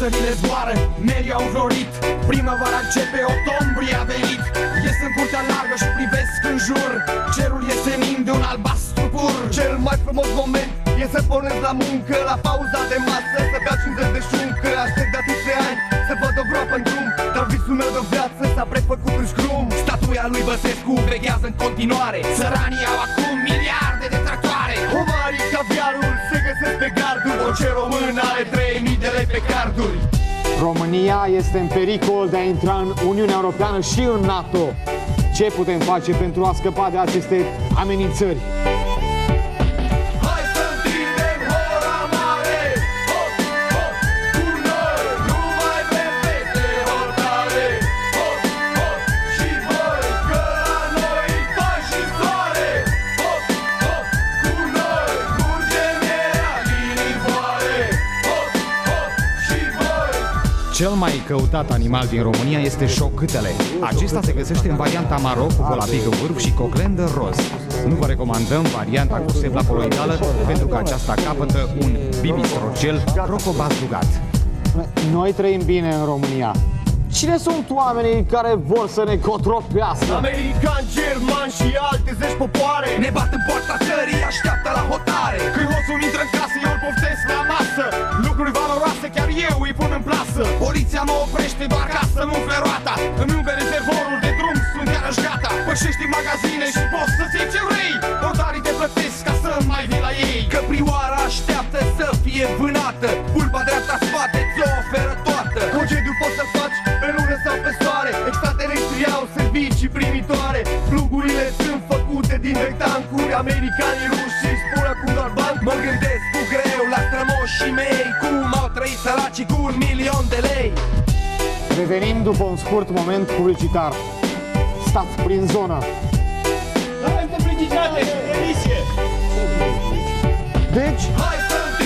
Păsările zboară, merii au înflorit Primăvara începe, octombrie a venit. Ies în curtea largă și privesc în jur. Cerul e senin de un albastru pur. Cel mai frumos moment e să pornesc la muncă. La pauza de masă, să bea 50 de șuncă Aștept de atâția ani să văd o groapă în drum. Dar visul meu de viață s-a prefăcut în scrum. Statuia lui Băsescu veghează în continuare. Săranii au acum miliarde de tractoare. Homarii, caviarul se găsesc pe garduri Orice român are 3000 de lei pe carduri România este în pericol de a intra în Uniunea Europeană și în NATO. Ce putem face pentru a scăpa de aceste amenințări? Cel mai căutat animal din România este șocâtele. Acesta se găsește în varianta maro cu colapic în vârf și coclendă roz. Nu vă recomandăm varianta cu sebla coloidală pentru că aceasta capătă un bibistrocel rocobazugat. Noi trăim bine în România. Cine sunt oamenii care vor să ne cotropească? Americani, germani și alte zeci popoare Ne bat în poarta țării, așteaptă la hotare Când hoțul intră în casă, eu îl poftesc la masă Lucruri valoroase chiar eu îi pun în plasă. Poliția mă oprește doar ca să-mi umfle roata. Îmi umple rezervorul de drum, sunt iarăși gata. Pășești în magazine și poți să-ți iei ce vrei. Notarii te plătesc ca să mai vii la ei. Căprioara așteaptă să fie vânată. Pulpa dreapta spate ți-o oferă toată. Concediu poți să faci pe lună sau pe soare. Extraterestrii au servicii primitoare. Plugurile sunt făcute din rectancuri. Americanii ruși îi spun acum doar bani. Mă gândesc cu greu la strămoșii mei. Cum au trăit săracii cu un milion de lei Revenim după un scurt moment publicitar. Stați prin zonă. Deci, Hai să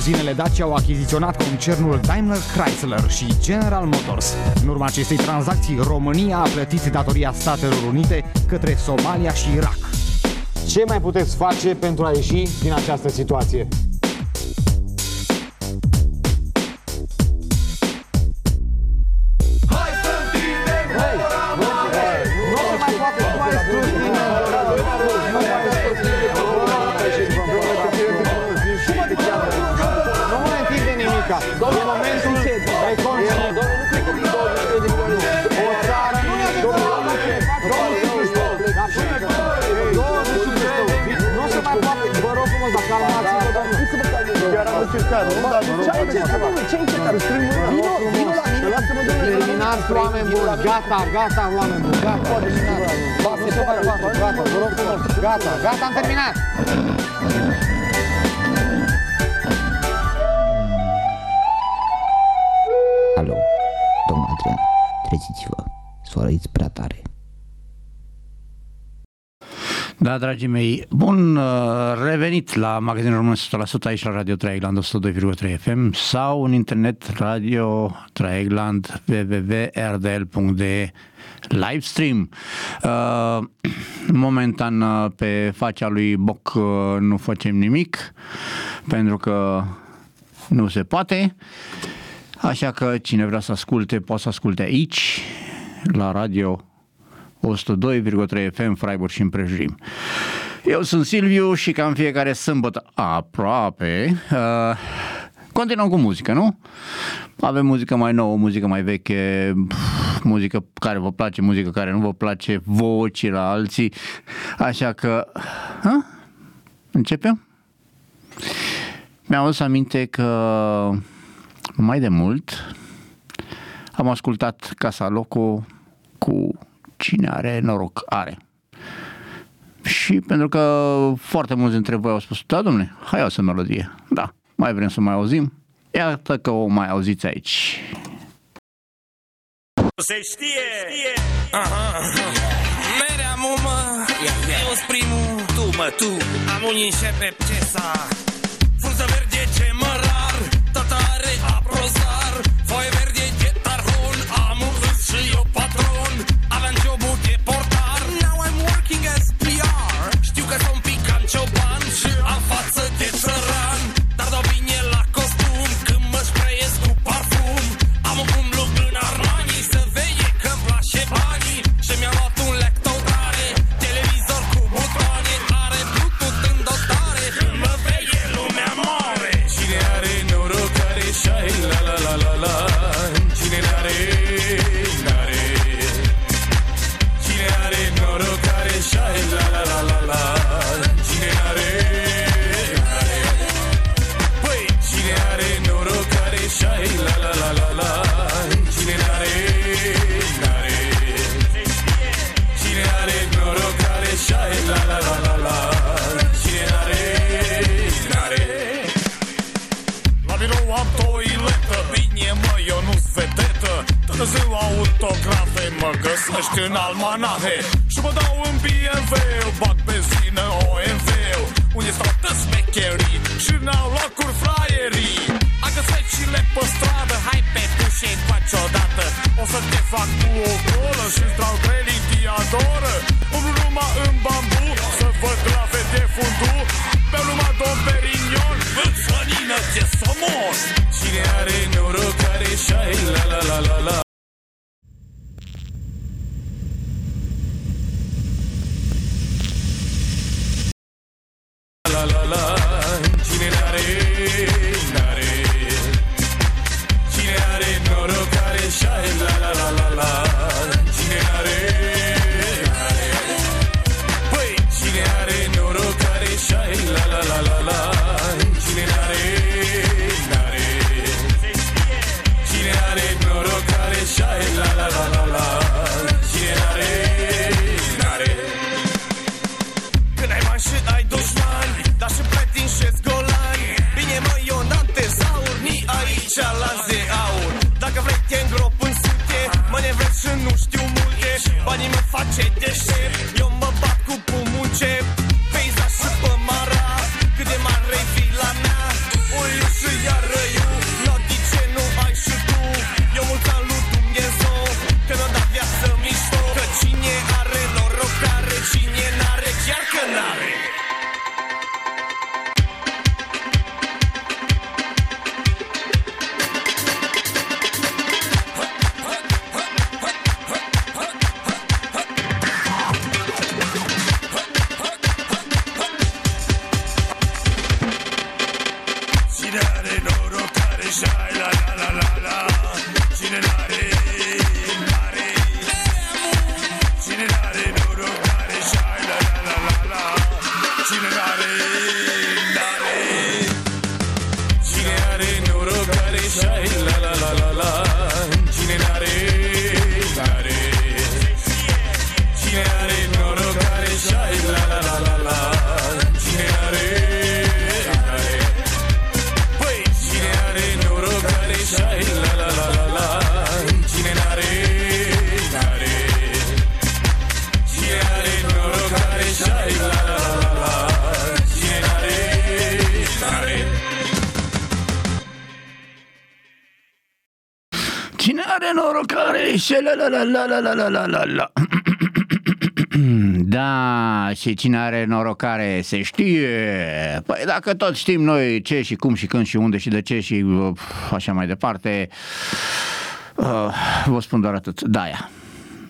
Ieri uzinele Dacia au achiziționat concernul Daimler Chrysler și General Motors. În urma acestei tranzacții, România a plătit datoria Statelor Unite către Somalia și Irak. ce mai puteți face pentru a ieși din această situație? Oameni buni, gata, gata, oameni buni, gata, terminați. Se poate, gata, gata, vă rog frumos, gata, gata, am terminat. Da, dragii mei, bun uh, revenit la magazinul român 100% aici la Radio Traegland 102,3 FM sau în internet Radio Traegland www.rdl.de livestream. Uh, momentan uh, pe facea lui Boc uh, nu facem nimic pentru că nu se poate. Așa că cine vrea să asculte, poate să asculte aici, la radio 102,3 FM Freiburg și împrejurim. Eu sunt Silviu și ca în fiecare sâmbătă aproape uh, continuăm cu muzică, nu? Avem muzică mai nouă, muzică mai veche, pf, muzică care vă place, muzică care nu vă place, voci la alții, așa că ha? începem? Mi-am adus aminte că mai de mult am ascultat Casa Loco cu cine are noroc? Are. Și pentru că foarte mulți dintre voi au spus, da, domne, hai o melodie. Da, mai vrem să mai auzim. Iată că o mai auziți aici. Se știe! știe. Merea mumă, ia, ia. eu primul, tu mă, tu, am unii șepe ce. la la la la la la la la Da, și cine are norocare se știe. Păi dacă tot știm noi ce și cum și când și unde și de ce și așa mai departe, uh, vă spun doar atât. Daia.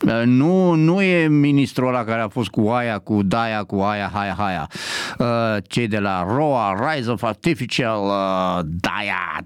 Uh, nu, nu e ministrul ăla care a fost cu aia, cu daia, cu aia, haia, haia. Uh, cei de la ROA, Rise of Artificial, daia,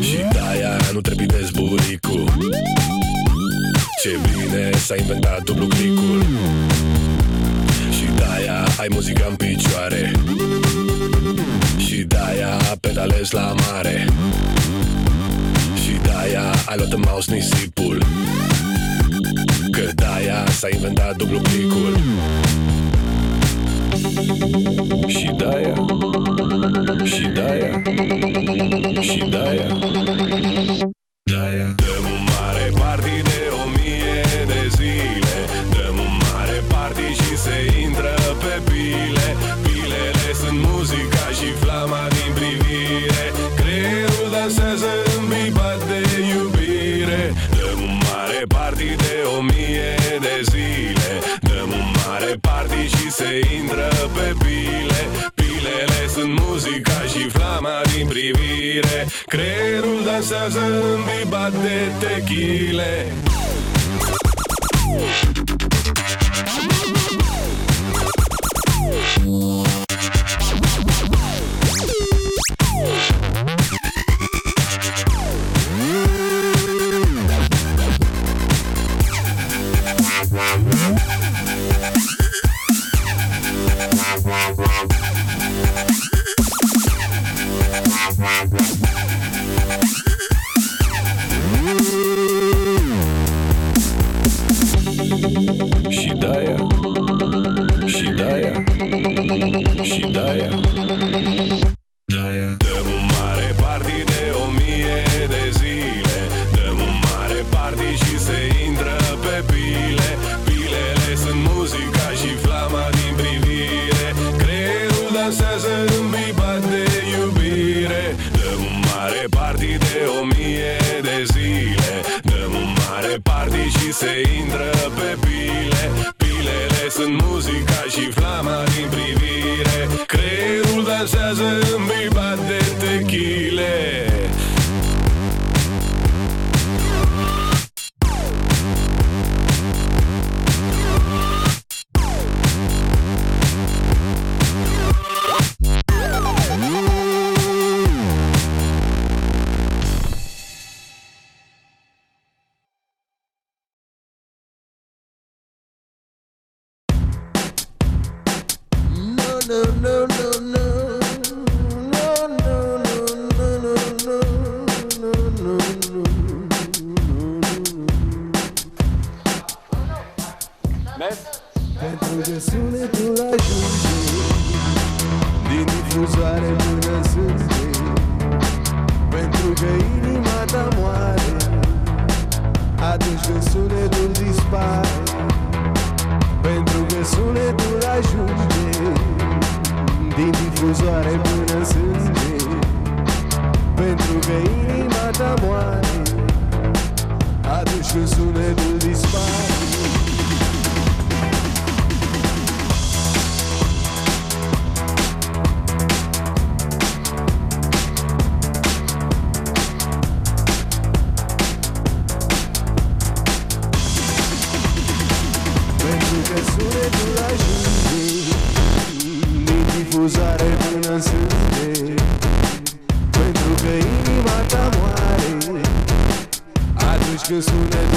Și de-aia nu trebuie bezbulicul Ce bine s-a inventat dublu clicul Și de-aia ai muzica în picioare. Și de-aia pedalezi la mare. Și de-aia ai luat în mouse nisipul. Că de-aia s-a inventat dublu clicul Щидая, щидая, щидая. să zâmbi, bate tequila. esqueço, né?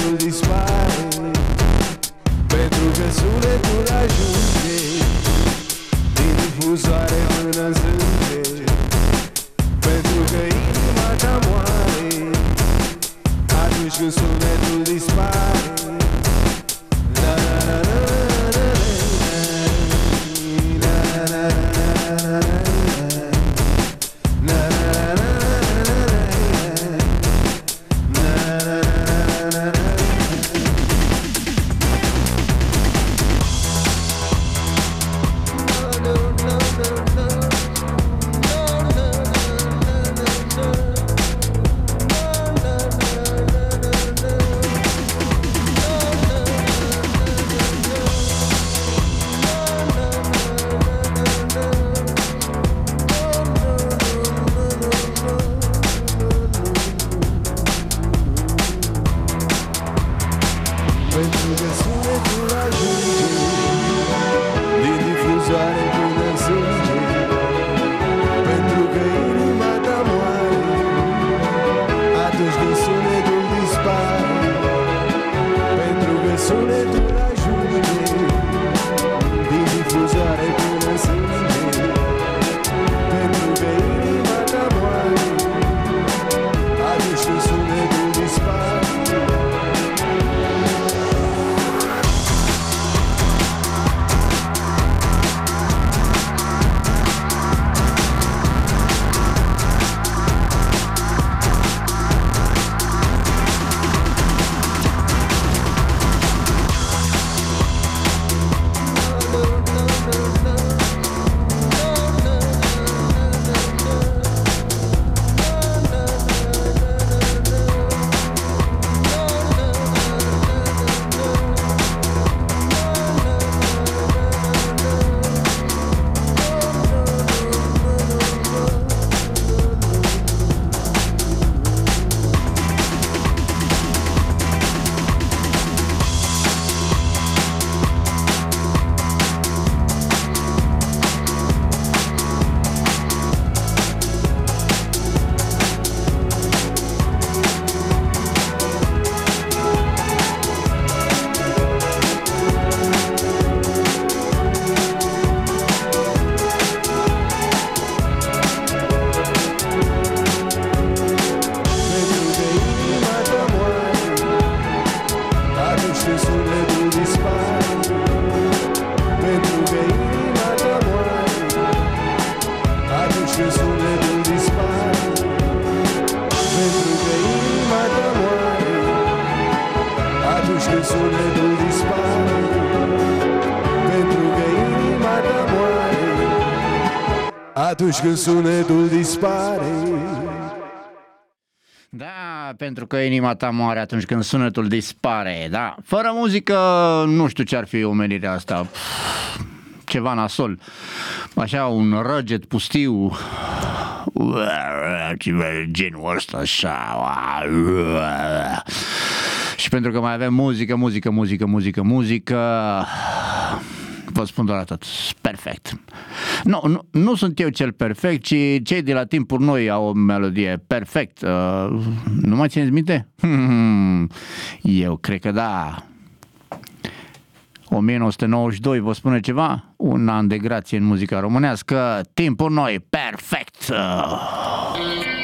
Atunci când sunetul dispare Da, pentru că inima ta moare atunci când sunetul dispare, da. Fără muzică, nu știu ce ar fi omenirea asta. Pff, Ceva nasol. Așa, un răget pustiu. Genul ăsta, așa. Și pentru că mai avem muzică, muzică, muzică, muzică, muzică, vă spun doar atât. Perfect. Nu, nu, nu sunt eu cel perfect, ci cei de la timpuri noi au o melodie perfect. Uh, nu mai țineți minte? Eu cred că da. 1992 vă spune ceva? Un an de grație în muzica românească. Timpuri noi, perfect. Grâu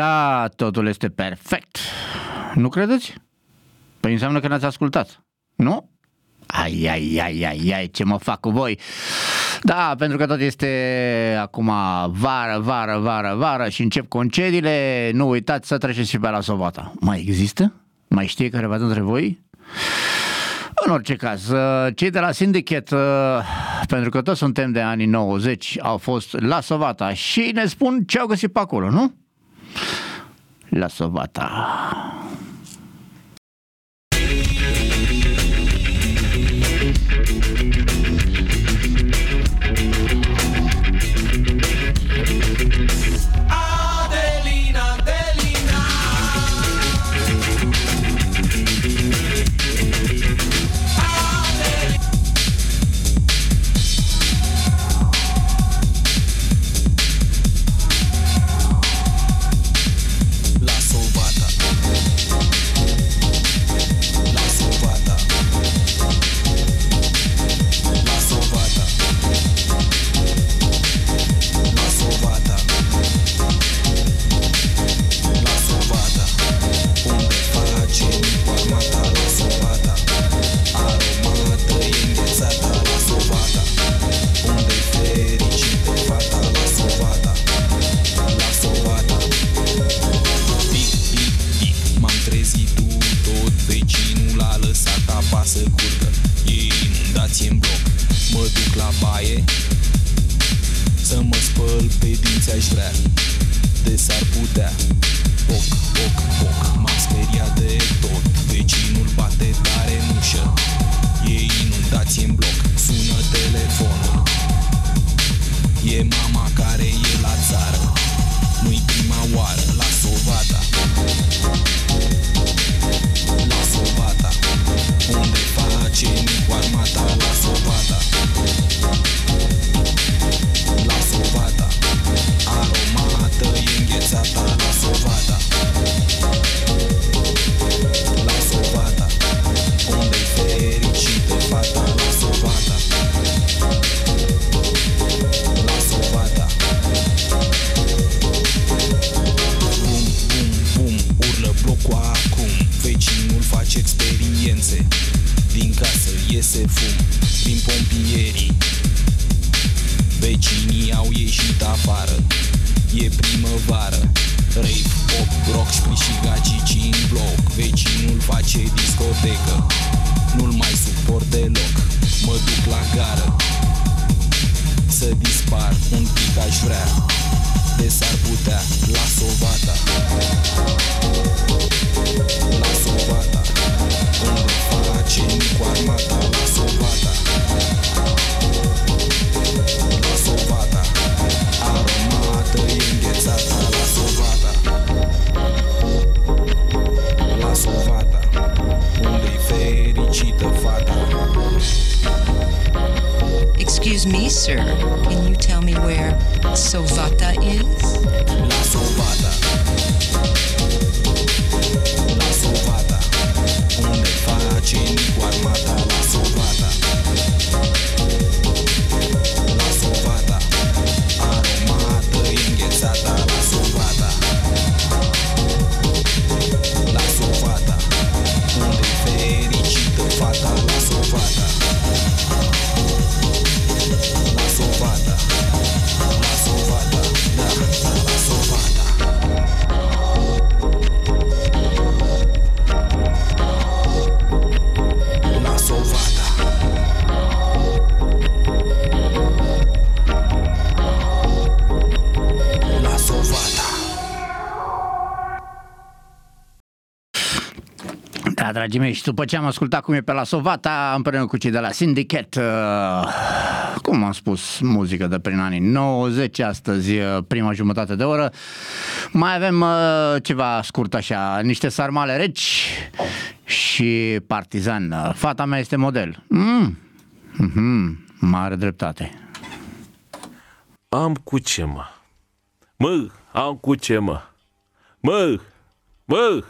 Da, totul este perfect. Nu credeți? Păi înseamnă că n-ați ascultat, nu? Ai, ai, ai, ai, ai, ce mă fac cu voi. Da, pentru că tot este acum vară, vară, vară, vară și încep concediile, nu uitați să treceți și pe la Sovata. Mai există? Mai știe careva dintre voi? În orice caz, uh, cei de la Syndicate, uh, pentru că toți suntem de anii 90, au fost la Sovata și ne spun ce au găsit pe acolo, nu? La Sovata. Din casă iese fum Prin pompierii Vecinii au ieșit afară E primăvară. Rave, pop, rock, și gagici în bloc. Vecinul face discotecă Nu-l mai suport deloc. Mă duc la gară Să dispar, un pic aș vrea. De s-ar putea La Sovata. La Sovata. Unde face cu armata La Sovata Can you tell me where Sovata is? Dragii mei, și după ce am ascultat cum e pe la Sovata, împreună cu cei de la Syndicate, uh, cum am spus, muzică de prin anii 90, astăzi uh, prima jumătate de oră, mai avem uh, ceva scurt așa, niște sarmale reci și partizan. Uh, Fata mea este model. Mm. Mm-hmm. Mare dreptate. Am cu ce, mă? Mă, am cu ce, mă? Mă, mă, mă!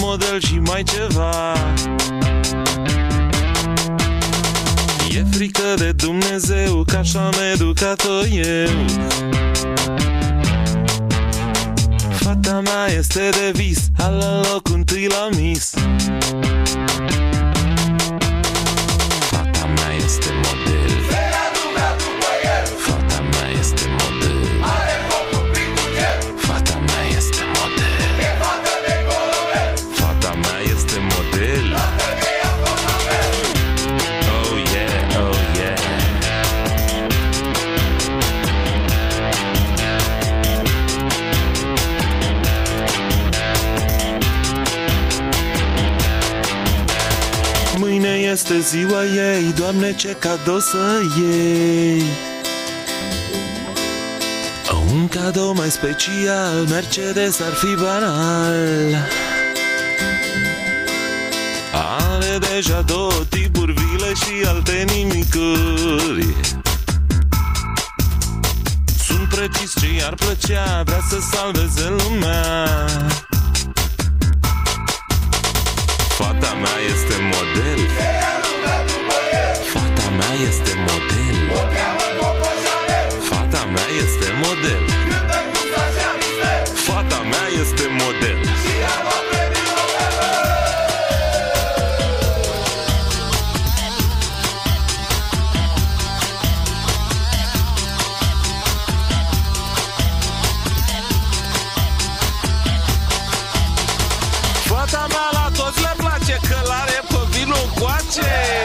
Model și mai ceva. E frică de Dumnezeu Că așa am educat-o eu. Fata mea este de vis Ala loc întâi la mis este ziua ei Doamne ce cadou să iei. Un cadou mai special Mercedes ar fi banal. Are deja două tipuri vile și alte nimicuri. Sunt precis ce i-ar plăcea Vrea să salveze lumea Fata mea este model. Fata mea este model. Fata mea este model. Fata mea este model Sánchez.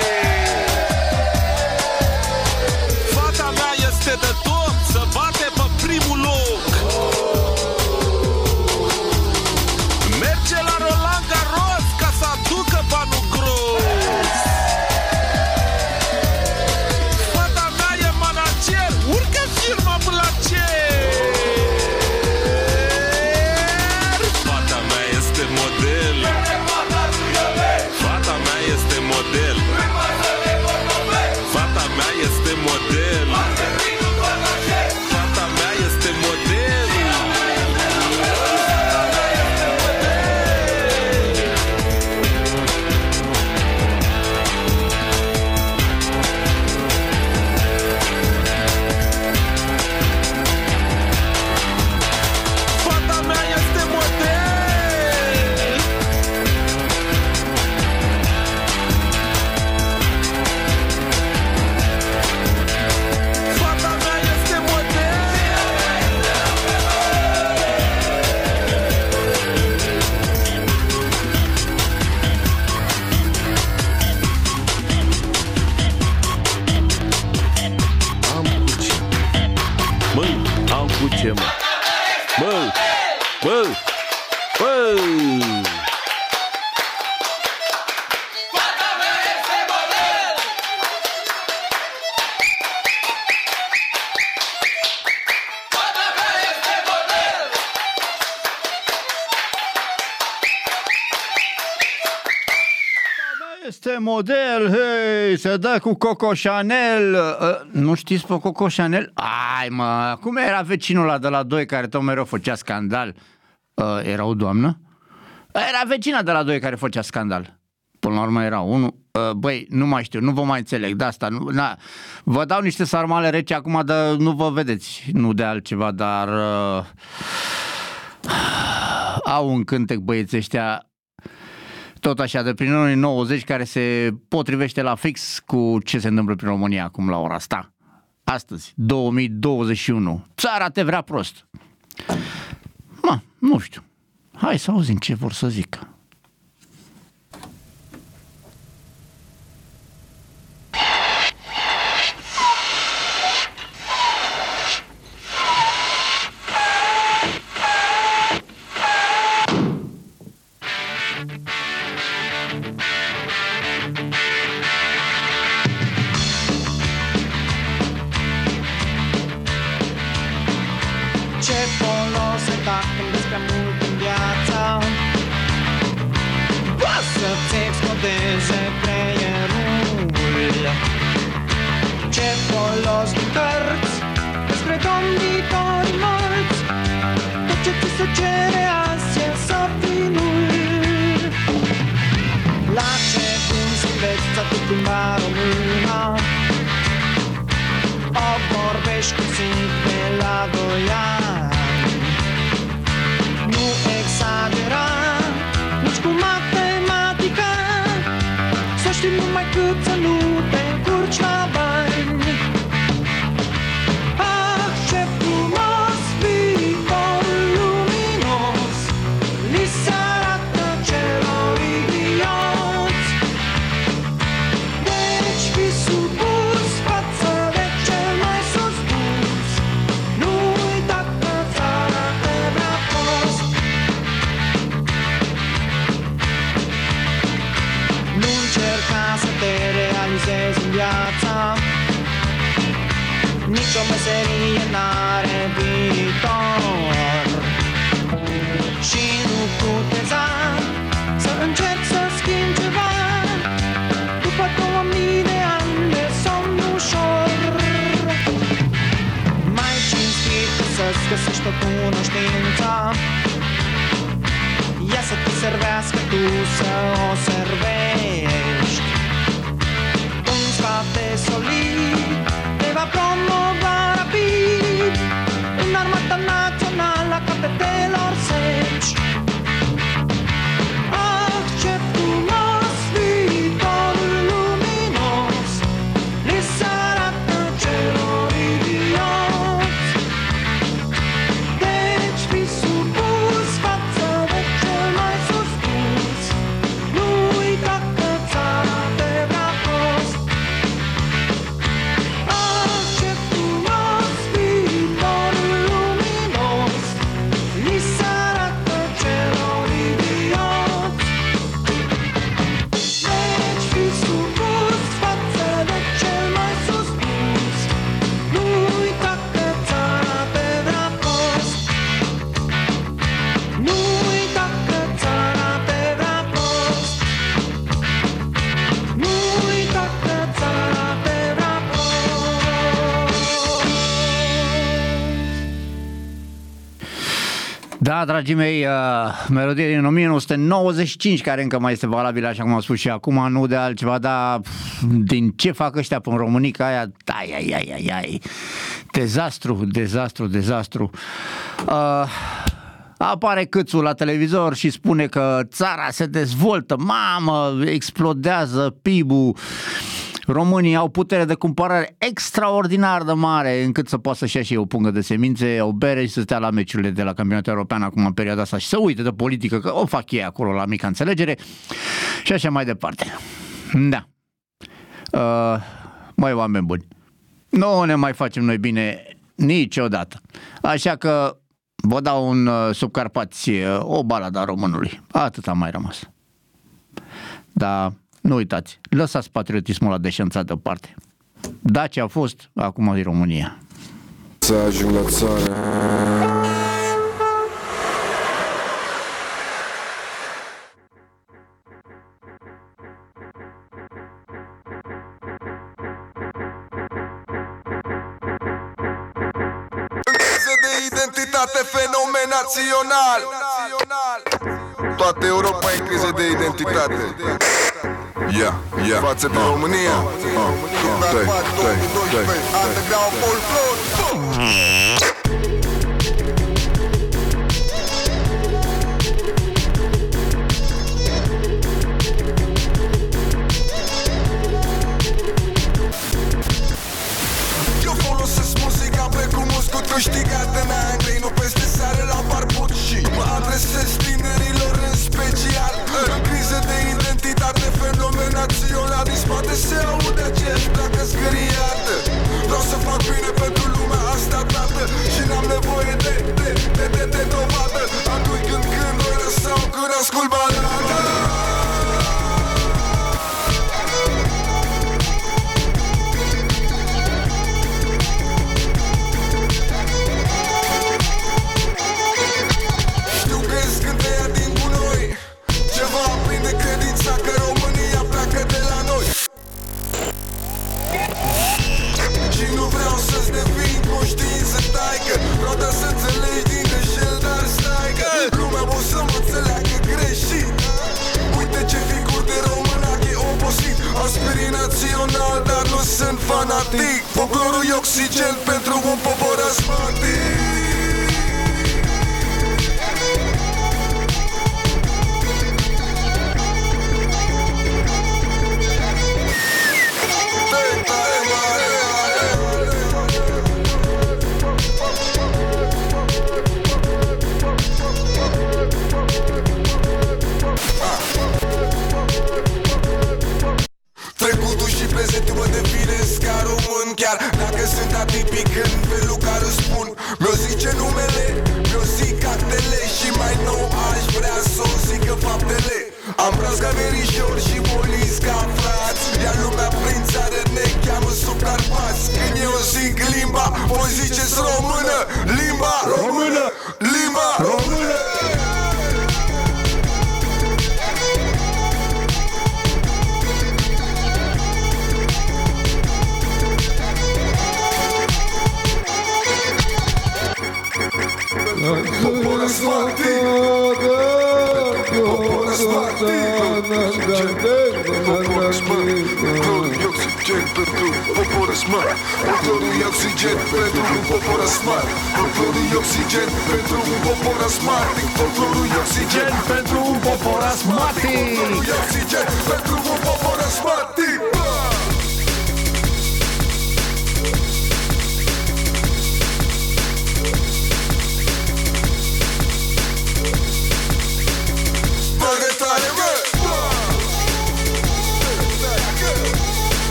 Model, hei, se dă cu Coco Chanel. Uh, nu știți pe Coco Chanel? Ai, mă, cum era vecinul ăla de la 2 care tot mereu făcea scandal? Uh, era o doamnă? Era vecina de la 2 care făcea scandal. Până la urmă era unul. Uh, băi, nu mai știu, nu vă mai înțeleg de asta. Nu, na, vă dau niște sarmale rece acum, dar nu vă vedeți, nu de altceva, dar... Uh, au un cântec băieții ăștia tot așa, de prin anii 90, care se potrivește la fix cu ce se întâmplă prin România acum la ora asta. Astăzi, 2021. Țara te vrea prost. Mă, nu știu. Hai să auzim ce vor să zică. Ce folos ai dat când despre mult în viața. Poți să-ți explodeze creierul. Ce folos din cărți despre domnitori morți. Tot ce ți se cere azi e să fii nul La ce cum să înveți să tu plimba româna O vorbești cu simți de la doi ani Nu exagera nici cu matematica Să știi numai cât să nu te încurci la bani meserie n-are viitor. Și nu puteza să încerci să schimbi ceva. După două mii de ani de somn ușor. Mai cinstit să-ți găsești o cunoștință. Ea să te servească, tu să o servești. Un spate solid te va promova națională a Da, dragii mei, uh, melodie din 1995, care încă mai este valabilă, așa cum am spus și acum, nu de altceva, dar pf, din ce fac ăștia pe Românica aia, ai, ai, ai, ai, ai, dezastru, dezastru, dezastru. Uh, apare câțul la televizor și spune că țara se dezvoltă, mamă, explodează PIB-ul, Românii au putere de cumpărare extraordinar de mare încât să poată să-și ia și ei o pungă de semințe, o bere și să stea la meciurile de la campionatul european acum în perioada asta și să uite de politică, că o fac ei acolo la mica înțelegere și așa mai departe. Da. Uh, mai oameni buni. Nu ne mai facem noi bine niciodată. Așa că vă dau un uh, subcarpați, uh, o balada românului. Atât a mai rămas. Dar nu uitați, lăsați patriotismul la deșanțat deoparte. Dacia a fost, acum e România. Să ajung la țară În criză de identitate fenomen național Toată Europa e în criză de identitate Ia, ia Față de România. Dai, dai, dai Underground folklore Eu folosesc muzica precum un scut câștigat în Anglii Nu peste seară la barbut și Mă adresez tinerilor te robaron. Național dar nu sunt fanatic. Folclorul e oxigen pentru un popor asmatic.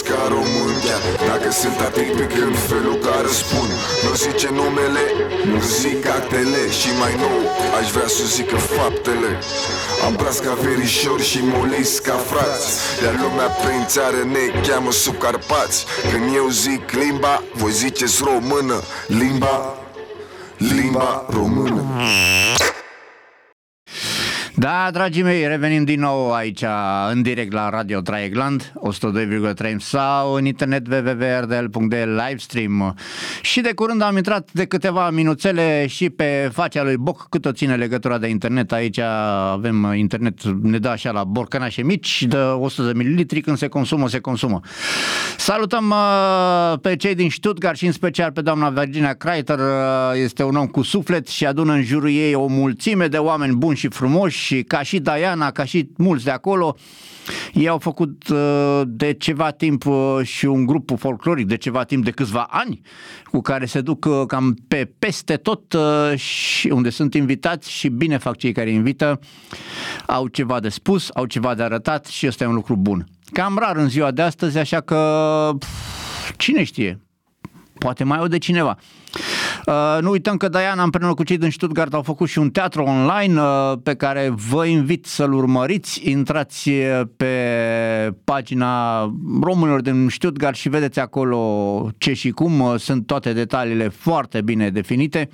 Definesc ca român Chiar dacă sunt atipic în felul care spun Nu zice numele, nu zic actele. Și mai nou, aș vrea să zică faptele. Am braz ca verișori și molis ca frați Iar lumea prin țară ne cheamă sub Carpați Când eu zic limba, voi ziceți română. Limba, limba română Da, dragii mei, revenim din nou aici în direct la Radio Traegland 102,3 sau în internet www.rdl.de livestream și de curând am intrat de câteva minuțele și pe facea lui Boc cât o ține legătura de internet. Aici avem internet, ne dă așa la borcănașe mici de 100 de mililitri când se consumă, se consumă. Salutăm uh, pe cei din Stuttgart și în special pe doamna Virginia Kreiter uh, este un om cu suflet și adună în jurul ei o mulțime de oameni buni și frumoși și ca și Diana, ca și mulți de acolo, ei au făcut uh, de ceva timp uh, și un grup folcloric, de ceva timp, de câțiva ani, cu care se duc uh, cam pe peste tot uh, și unde sunt invitați și bine fac cei care invită, au ceva de spus, au ceva de arătat și ăsta e un lucru bun. Cam rar în ziua de astăzi, așa că pf, cine știe, poate mai de cineva. Uh, nu uităm că Diana împreună cu cei din Stuttgart au făcut și un teatru online uh, pe care vă invit să-l urmăriți. Intrați uh, pe pagina românilor din Stuttgart și vedeți acolo ce și cum. Uh, sunt toate detaliile foarte bine definite.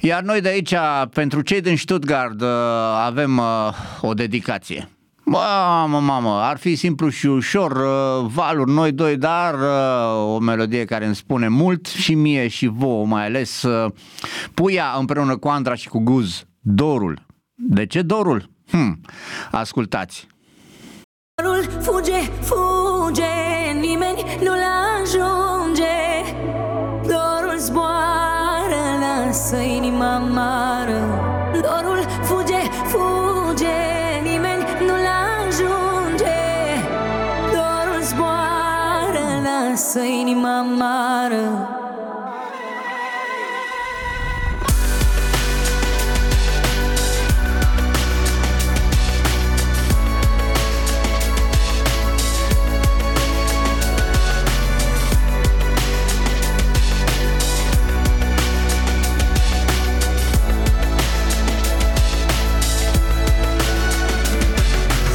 Iar noi de aici, pentru cei din Stuttgart, uh, avem uh, o dedicație. Mamă, mamă, ar fi simplu și ușor, uh, valuri noi doi, dar uh, o melodie care îmi spune mult și mie și vouă mai ales. Uh, Puia împreună cu Andra și cu Guz, Dorul. De ce Dorul? Hm, ascultați. Dorul fuge, fuge, nimeni nu-l ajunge Dorul zboară, lasă inima amară inima amară.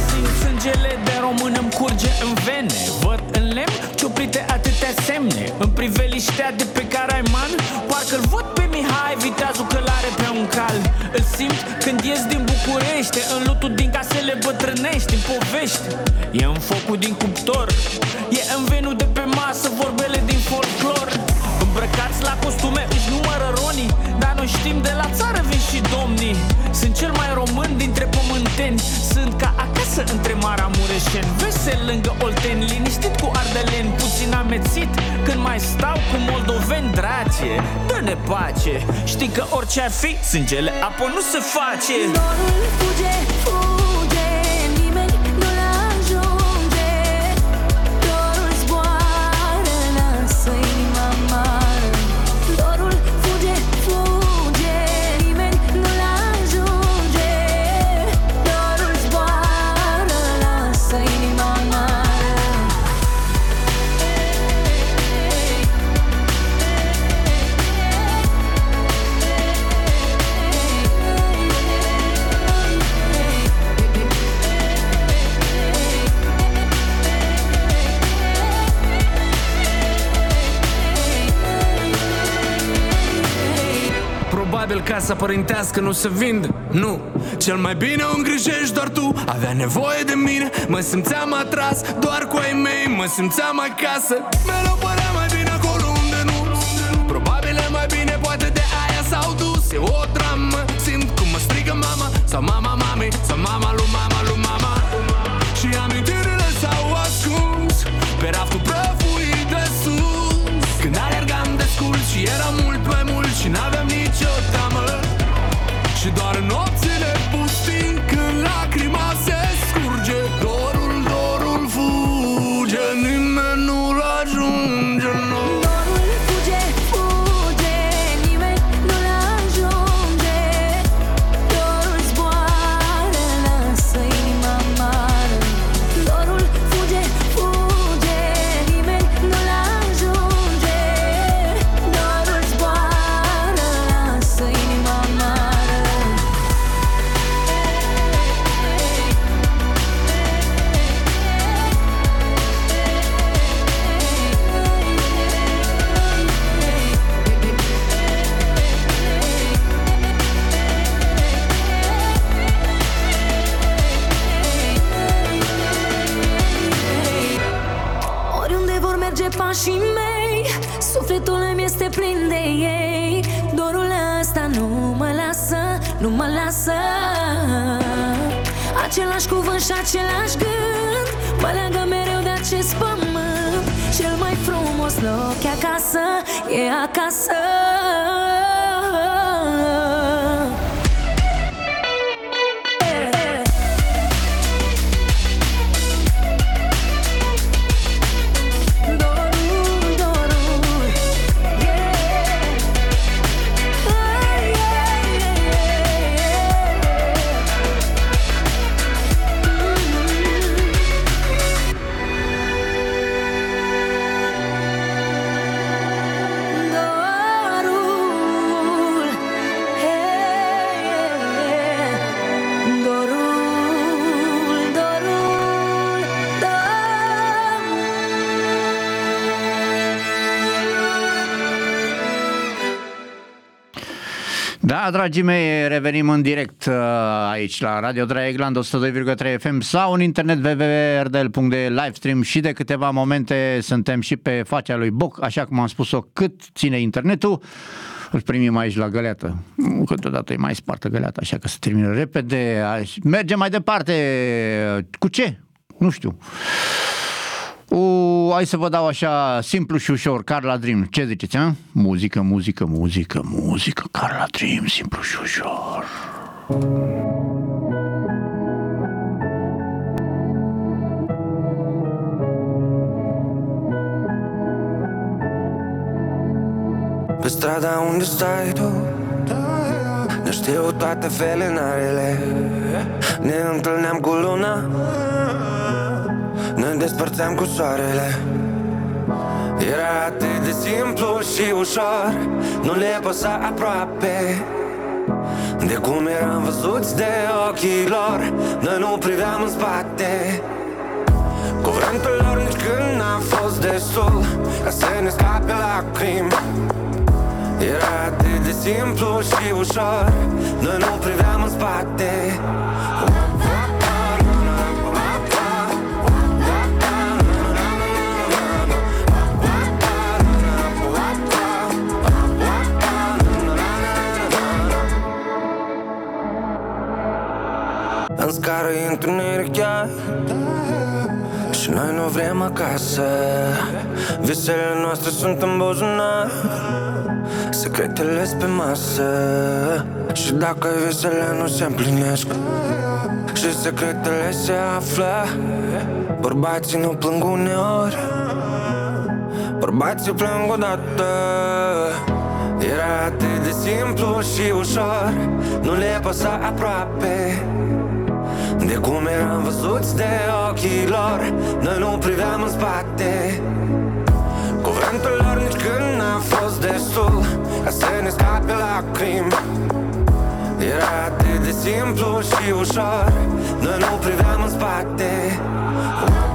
Simt sângele de român îmi curge în vene. Văd în lemn ciuprite atâtea semne. În priveliștea de pe Caraiman Parcă-l văd pe Mihai, viteazul călare pe un cal. Îl simt când ies din crește În lutul din casele bătrânești În povești. E în focul din cuptor E în venul de pe masă Vorbele din folclor Îmbrăcați la costume își numără ronii. Dar noi știm de la țară vin și domnii. Sunt cel mai român dintre pământeni. Sunt ca acasă între Maramureșeni. Vesel lângă Olteni Liniștit cu ardeleni. Puțin amețit când mai stau cu moldoveni. Drace, dă-ne pace. Știi că orice ar fi, sângele apă nu se face. Dorul fuge, fuge casa părintească nu se vinde Nu, cel mai bine o îngrijești doar tu. Avea nevoie de mine, mă simțeam atras Doar cu ai mei, mă simțeam acasă. Mereu părea mai bine acolo unde nu. Probabil e mai bine, poate de aia s-au dus. E o dramă, simt cum mă strigă mama Sau mama mami, sau mama lui nu mă lasă. Același cuvânt și același gând. Mă leagă mereu de acest pământ. Cel mai frumos loc e acasă, e acasă dragii mei, revenim în direct uh, aici la Radio Draegland 102,3 FM sau în internet www.rdl.de livestream și de câteva momente suntem și pe facea lui Boc, așa cum am spus-o, cât ține internetul. Îl primim aici la găleată. Câteodată e mai spartă găleata, așa că se termină repede. Aș- Mergem mai departe. Cu ce? Nu știu. U, hai să vă dau așa simplu și ușor, Carla Dream. Ce ziceți, a? Muzică, muzică, muzică, muzică, Carla Dream, simplu și ușor. Pe strada unde stai tu Ne știu toate felinarele Ne întâlneam cu luna Ne despărțeam cu soarele. Era atât de simplu și ușor. Nu le păsa aproape. De cum eram văzuți de ochii lor Noi nu priveam în spate. Cuvântul lor nici când n-a fost destul Ca să ne scape lacrimi. Era atât de simplu și ușor Noi nu priveam în spate scară e întuneric chiar. Și noi nu vrem acasă. Visele noastre sunt în buzunar. Secretele pe masă. Și dacă visele nu se împlinesc Și secretele se află Bărbații nu plâng uneori. Bărbații plâng odată. Era atât de simplu și ușor. Nu le păsa aproape De cum eram văzuți de ochii lor Noi nu priveam în spate. Cuvântul lor nici când n-a fost destul Ca să ne scape lacrimi. Era atât de simplu și ușor Noi nu priveam în spate. Cine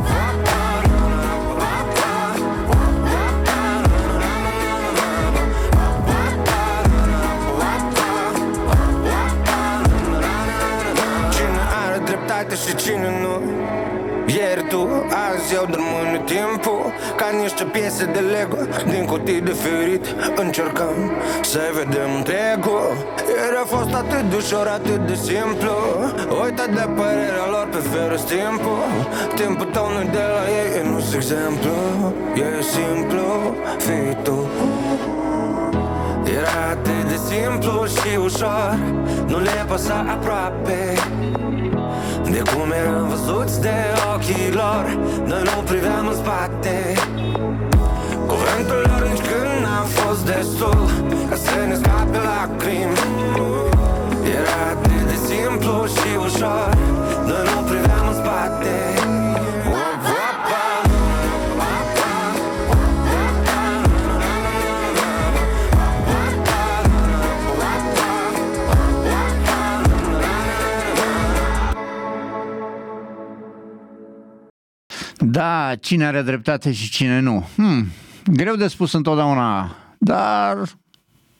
azi eu rămâne timpul Ca niște piese de Lego. Din cutii de ferit Încercăm să vedem întregul. Ieri a fost atât de ușor, atât de simplu. Uite de părerea lor pe ferus timpul Timpul tău nu de la ei, e nu exemplu. E simplu, fii tu. Era atât de simplu și ușor. Nu le păsa aproape de cum eram văzuți de ochii lor Noi nu priveam în spate. Cuvântul lor nici când n-a fost destul Ca să ne scape lacrimi. Era atât de simplu și ușor Noi nu priveam în spate Da, cine are dreptate și cine nu? Hmm, greu de spus întotdeauna, dar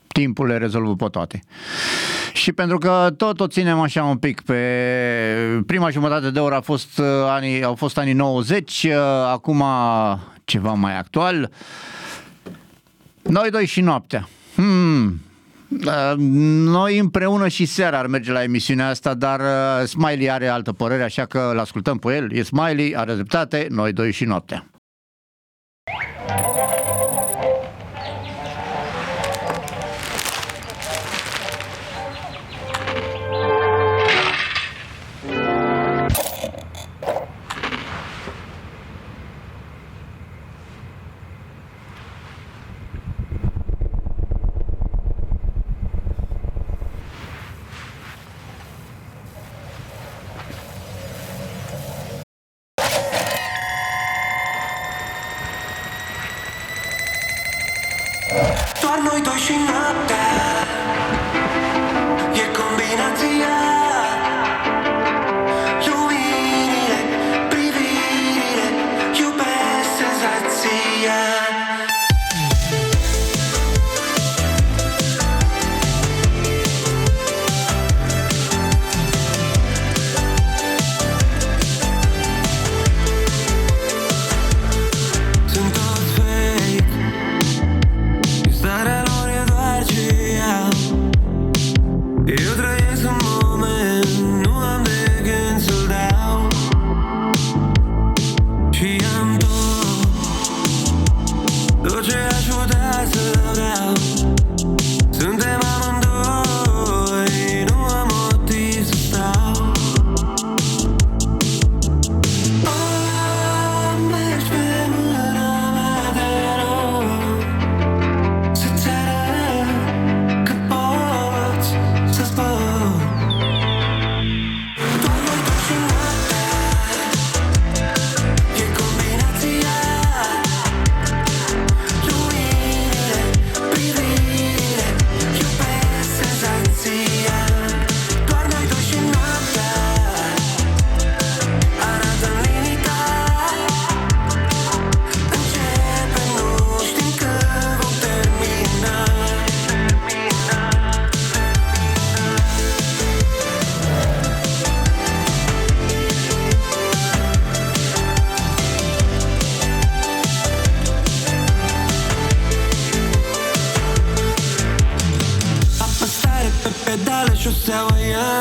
timpul le rezolvă pe toate. Și pentru că tot o ținem așa un pic pe prima jumătate de oră a fost, uh, anii, au fost anii 90, uh, acum ceva mai actual. Noi doi și noaptea. Hmm. Uh, Noi împreună și seara ar merge la emisiunea asta, dar uh, Smiley are altă părere, așa că îl ascultăm pe el. E Smiley, are dreptate, noi doi și noaptea. Doar noi doi și noaptea. E combinația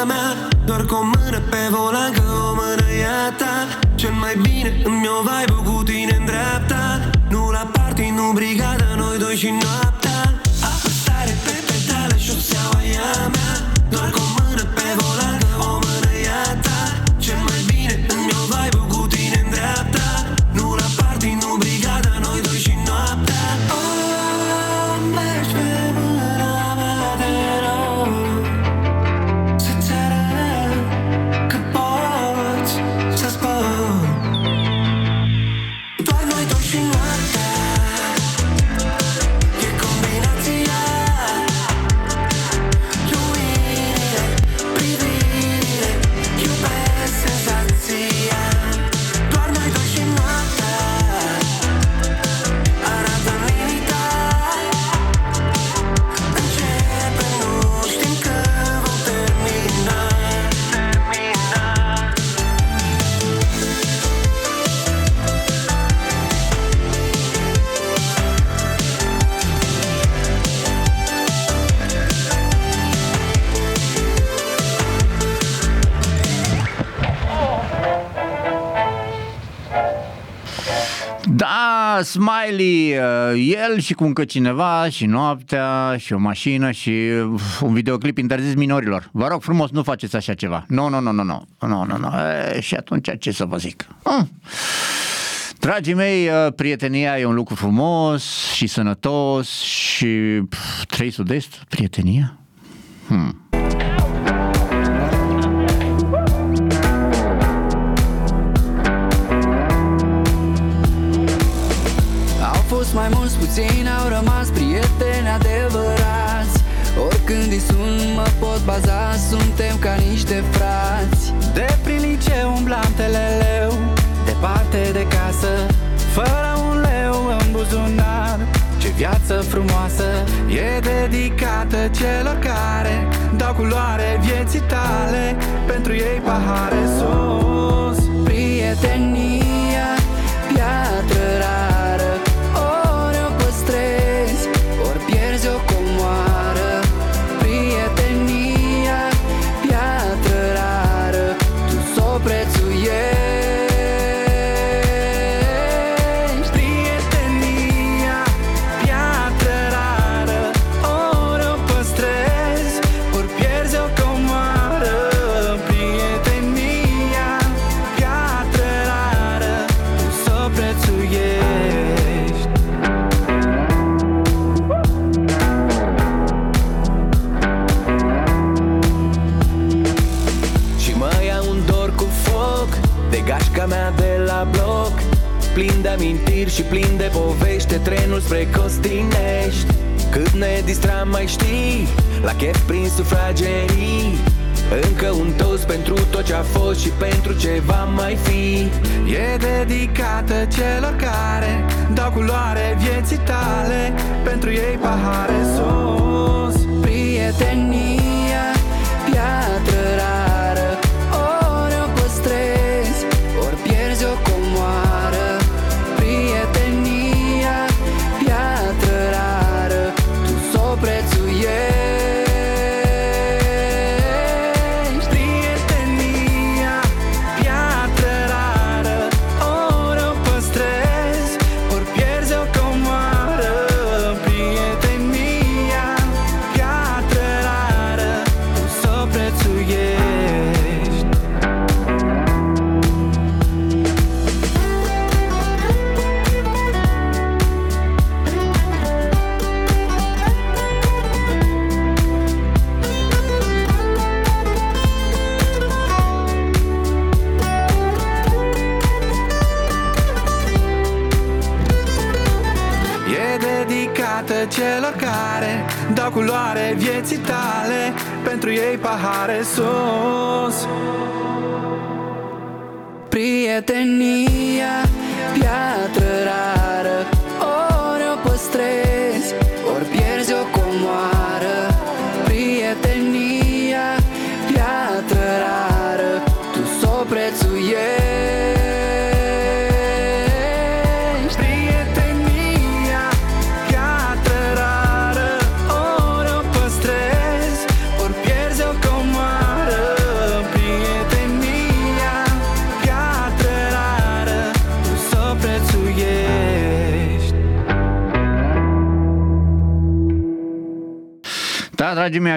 a mea Doar cu o mână pe volan că o mână e a ta. Cel mai bine îmi o vibe cu tine în dreapta. Nu la party, nu brigada, noi doi și noaptea. Apăsare pe pedale, șoseaua e a mea. Doar cu o mână pe volan Da, Smiley, uh, el și cu încă cineva și noaptea și o mașină și uh, un videoclip interzis minorilor. Vă rog frumos, nu faceți așa ceva. Nu, nu, nu, nu, nu, nu, nu, nu. E, și atunci ce să vă zic? Hmm. Dragii mei, uh, prietenia e un lucru frumos și sănătos și pf, trei sud-est, prietenia? Hmm. Fost mai mulți puțini, au rămas prieteni adevărați. Oricând îi sun, mă pot baza, suntem ca niște frați. De prin liceu umblam teleleu, departe de casă. Fără un leu în buzunar Ce viață frumoasă e dedicată celor care Dau culoare vieții tale, pentru ei pahare sus Prietenia, piatră rară și plin de povești De trenul spre Costinești. Cât ne distram mai știi La chef prin sufragerii. Încă un toast pentru tot ce a fost și pentru ce va mai fi. E dedicată celor care dau culoare vieții tale. Pentru ei pahare sus Prietenia,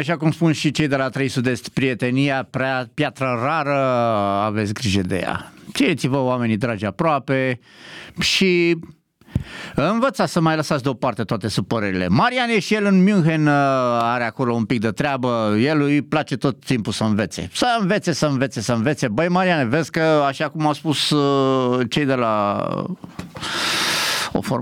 așa cum spun și cei de la 3 Sud-Est, prietenia prea piatră rară, aveți grijă de ea. Țineți-vă oamenii dragi aproape și Învățați să mai lăsați deoparte toate supărările. Marian e și el în München, uh, are acolo un pic de treabă, el îi place tot timpul să învețe. Să învețe, să învețe, să învețe. Băi, Mariane, vezi că, așa cum au spus uh, cei de la o formă